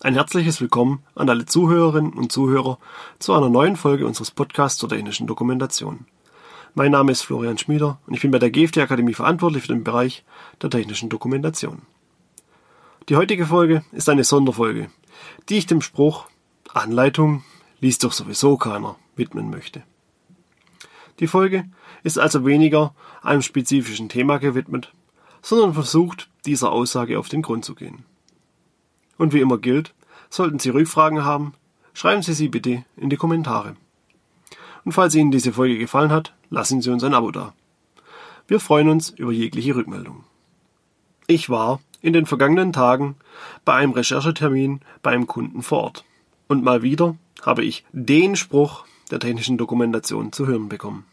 Ein herzliches Willkommen an alle Zuhörerinnen und Zuhörer zu einer neuen Folge unseres Podcasts zur technischen Dokumentation. Mein Name ist Florian Schmieder und ich bin bei der GFT Akademie verantwortlich für den Bereich der technischen Dokumentation. Die heutige Folge ist eine Sonderfolge, die ich dem Spruch Anleitung liest doch sowieso keiner widmen möchte. Die Folge ist also weniger einem spezifischen Thema gewidmet, sondern versucht, dieser Aussage auf den Grund zu gehen. Und wie immer gilt, sollten Sie Rückfragen haben, schreiben Sie sie bitte in die Kommentare. Und falls Ihnen diese Folge gefallen hat, lassen Sie uns ein Abo da. Wir freuen uns über jegliche Rückmeldung. Ich war in den vergangenen Tagen bei einem Recherchetermin bei einem Kunden vor Ort. Und mal wieder habe ich den Spruch der technischen Dokumentation zu hören bekommen.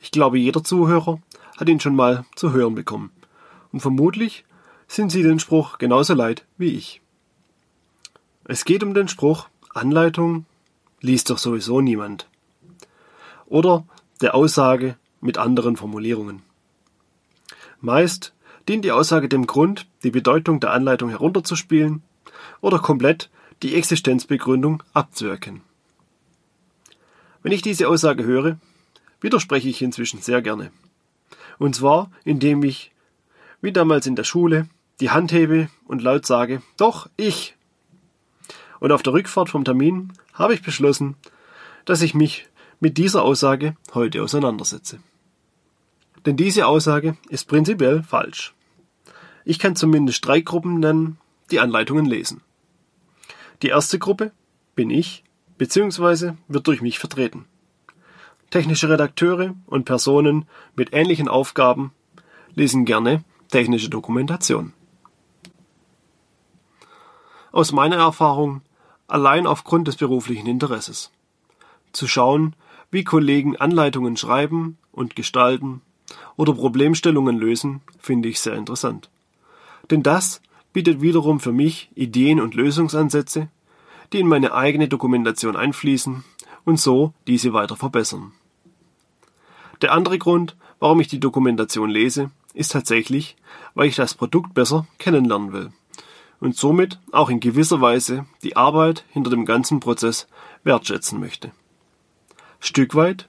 Ich glaube, jeder Zuhörer hat ihn schon mal zu hören bekommen. Und vermutlich sind Sie den Spruch genauso leid wie ich. Es geht um den Spruch Anleitung liest doch sowieso niemand. Oder der Aussage mit anderen Formulierungen. Meist dient die Aussage dem Grund, die Bedeutung der Anleitung herunterzuspielen oder komplett die Existenzbegründung abzuerkennen. Wenn ich diese Aussage höre, widerspreche ich inzwischen sehr gerne. Und zwar, indem ich, wie damals in der Schule, die Hand hebe und laut sage, doch, ich. Und auf der Rückfahrt vom Termin habe ich beschlossen, dass ich mich mit dieser Aussage heute auseinandersetze. Denn diese Aussage ist prinzipiell falsch. Ich kann zumindest drei Gruppen nennen, die Anleitungen lesen. Die erste Gruppe bin ich, beziehungsweise wird durch mich vertreten. Technische Redakteure und Personen mit ähnlichen Aufgaben lesen gerne technische Dokumentation. Aus meiner Erfahrung allein aufgrund des beruflichen Interesses. Zu schauen, wie Kollegen Anleitungen schreiben und gestalten oder Problemstellungen lösen, finde ich sehr interessant. Denn das bietet wiederum für mich Ideen und Lösungsansätze, die in meine eigene Dokumentation einfließen und so diese weiter verbessern. Der andere Grund, warum ich die Dokumentation lese, ist tatsächlich, weil ich das Produkt besser kennenlernen will und somit auch in gewisser Weise die Arbeit hinter dem ganzen Prozess wertschätzen möchte. Stück weit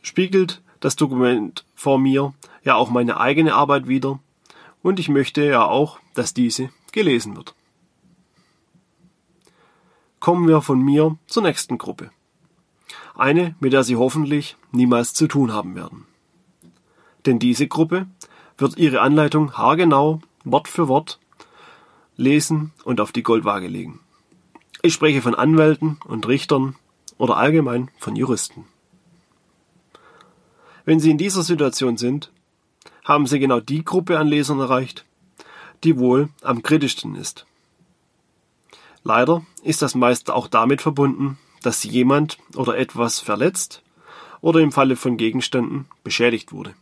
spiegelt das Dokument vor mir ja auch meine eigene Arbeit wider und ich möchte ja auch, dass diese gelesen wird. Kommen wir von mir zur nächsten Gruppe. Eine, mit der Sie hoffentlich niemals zu tun haben werden. Denn diese Gruppe wird Ihre Anleitung haargenau, Wort für Wort, lesen und auf die Goldwaage legen. Ich spreche von Anwälten und Richtern oder allgemein von Juristen. Wenn Sie in dieser Situation sind, haben Sie genau die Gruppe an Lesern erreicht, die wohl am kritischsten ist. Leider ist das meist auch damit verbunden, dass jemand oder etwas verletzt oder im Falle von Gegenständen beschädigt wurde.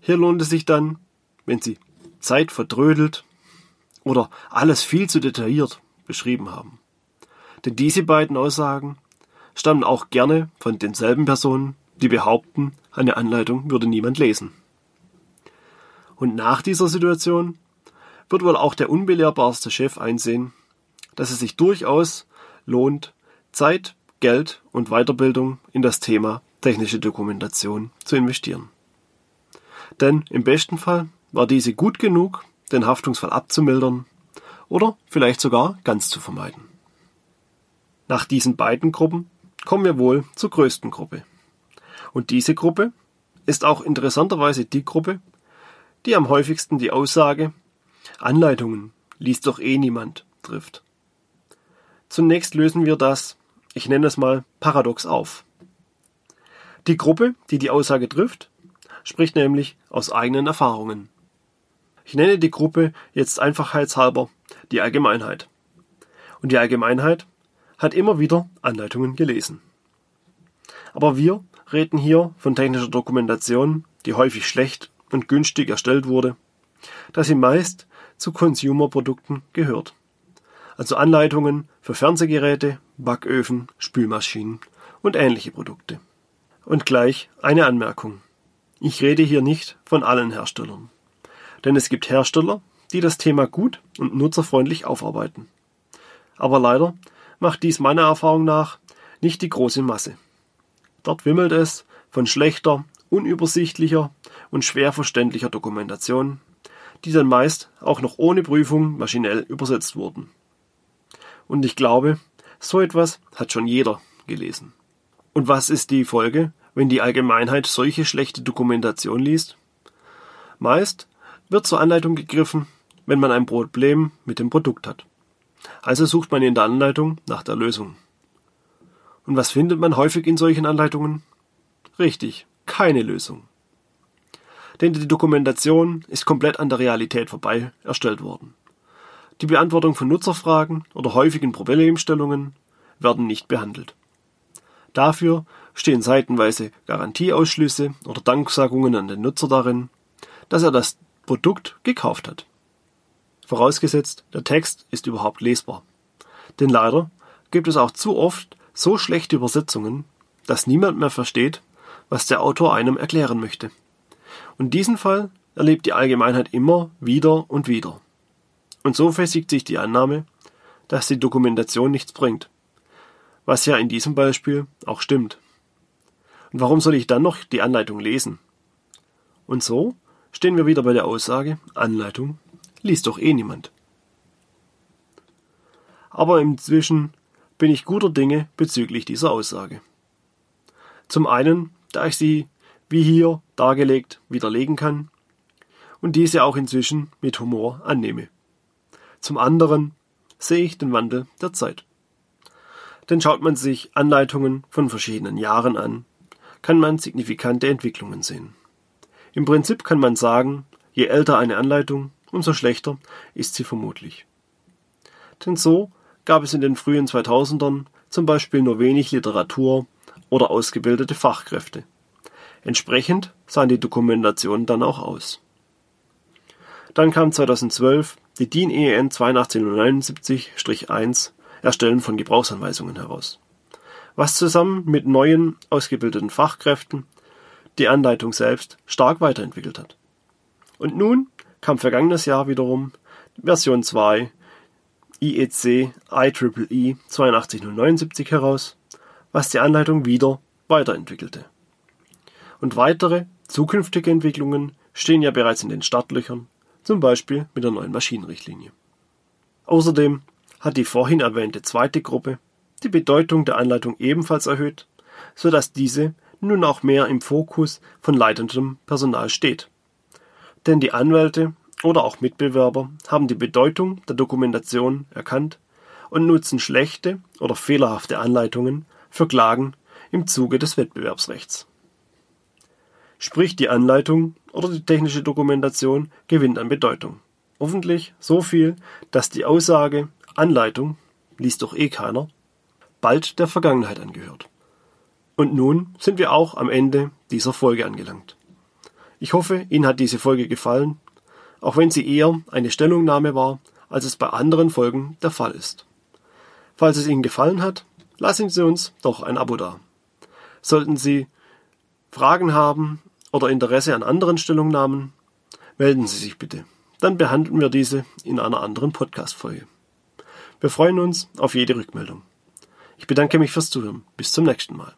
Hier lohnt es sich dann, wenn Sie Zeit verdrödelt oder alles viel zu detailliert beschrieben haben. Denn diese beiden Aussagen stammen auch gerne von denselben Personen, die behaupten, eine Anleitung würde niemand lesen. Und nach dieser Situation wird wohl auch der unbelehrbarste Chef einsehen, dass es sich durchaus lohnt, Zeit, Geld und Weiterbildung in das Thema technische Dokumentation zu investieren. Denn im besten Fall war diese gut genug, den Haftungsfall abzumildern oder vielleicht sogar ganz zu vermeiden. Nach diesen beiden Gruppen kommen wir wohl zur größten Gruppe. Und diese Gruppe ist auch interessanterweise die Gruppe, die am häufigsten die Aussage Anleitungen liest doch eh niemand trifft. Zunächst lösen wir das, ich nenne es mal, paradox auf. Die Gruppe, die die Aussage trifft, spricht nämlich aus eigenen Erfahrungen. Ich nenne die Gruppe jetzt einfachheitshalber die Allgemeinheit. Und die Allgemeinheit hat immer wieder Anleitungen gelesen. Aber wir reden hier von technischer Dokumentation, die häufig schlecht und günstig erstellt wurde, da sie meist zu Consumer-Produkten gehört. Also Anleitungen für Fernsehgeräte, Backöfen, Spülmaschinen und ähnliche Produkte. Und gleich eine Anmerkung. Ich rede hier nicht von allen Herstellern. Denn es gibt Hersteller, die das Thema gut und nutzerfreundlich aufarbeiten. Aber leider macht dies meiner Erfahrung nach nicht die große Masse. Dort wimmelt es von schlechter, unübersichtlicher und schwer verständlicher Dokumentation, die dann meist auch noch ohne Prüfung maschinell übersetzt wurden. Und ich glaube, so etwas hat schon jeder gelesen. Und was ist die Folge, wenn die Allgemeinheit solche schlechte Dokumentation liest? Meist wird zur Anleitung gegriffen, wenn man ein Problem mit dem Produkt hat. Also sucht man in der Anleitung nach der Lösung. Und was findet man häufig in solchen Anleitungen? Richtig, keine Lösung. Denn die Dokumentation ist komplett an der Realität vorbei erstellt worden. Die Beantwortung von Nutzerfragen oder häufigen Problemstellungen werden nicht behandelt. Dafür stehen seitenweise Garantieausschlüsse oder Danksagungen an den Nutzer darin, dass er das Produkt gekauft hat. Vorausgesetzt, der Text ist überhaupt lesbar. Denn leider gibt es auch zu oft so schlechte Übersetzungen, dass niemand mehr versteht, was der Autor einem erklären möchte. Und diesen Fall erlebt die Allgemeinheit immer wieder und wieder. Und so festigt sich die Annahme, dass die Dokumentation nichts bringt. Was ja in diesem Beispiel auch stimmt. Und warum soll ich dann noch die Anleitung lesen? Und so stehen wir wieder bei der Aussage, Anleitung liest doch eh niemand. Aber inzwischen bin ich guter Dinge bezüglich dieser Aussage. Zum einen, da ich sie, wie hier dargelegt, widerlegen kann und diese auch inzwischen mit Humor annehme. Zum anderen sehe ich den Wandel der Zeit. Denn schaut man sich Anleitungen von verschiedenen Jahren an, kann man signifikante Entwicklungen sehen. Im Prinzip kann man sagen, je älter eine Anleitung, umso schlechter ist sie vermutlich. Denn so gab es in den frühen 2000ern zum Beispiel nur wenig Literatur oder ausgebildete Fachkräfte. Entsprechend sahen die Dokumentationen dann auch aus. Dann kam 2012 die DIN EN 8279-1 Erstellen von Gebrauchsanweisungen heraus, was zusammen mit neuen ausgebildeten Fachkräften die Anleitung selbst stark weiterentwickelt hat. Und nun kam vergangenes Jahr wiederum Version 2 IEC IEEE 82079 heraus, was die Anleitung wieder weiterentwickelte. Und weitere zukünftige Entwicklungen stehen ja bereits in den Startlöchern, zum Beispiel mit der neuen Maschinenrichtlinie. Außerdem hat die vorhin erwähnte zweite Gruppe die Bedeutung der Anleitung ebenfalls erhöht, so dass diese nun auch mehr im Fokus von leitendem Personal steht. Denn die Anwälte oder auch Mitbewerber haben die Bedeutung der Dokumentation erkannt und nutzen schlechte oder fehlerhafte Anleitungen für Klagen im Zuge des Wettbewerbsrechts. Sprich die Anleitung oder die technische Dokumentation gewinnt an Bedeutung. Hoffentlich so viel, dass die Aussage Anleitung liest doch eh keiner bald der Vergangenheit angehört. Und nun sind wir auch am Ende dieser Folge angelangt. Ich hoffe, Ihnen hat diese Folge gefallen, auch wenn sie eher eine Stellungnahme war, als es bei anderen Folgen der Fall ist. Falls es Ihnen gefallen hat, lassen Sie uns doch ein Abo da. Sollten Sie Fragen haben oder Interesse an anderen Stellungnahmen, melden Sie sich bitte. Dann behandeln wir diese in einer anderen Podcast-Folge. Wir freuen uns auf jede Rückmeldung. Ich bedanke mich fürs Zuhören. Bis zum nächsten Mal.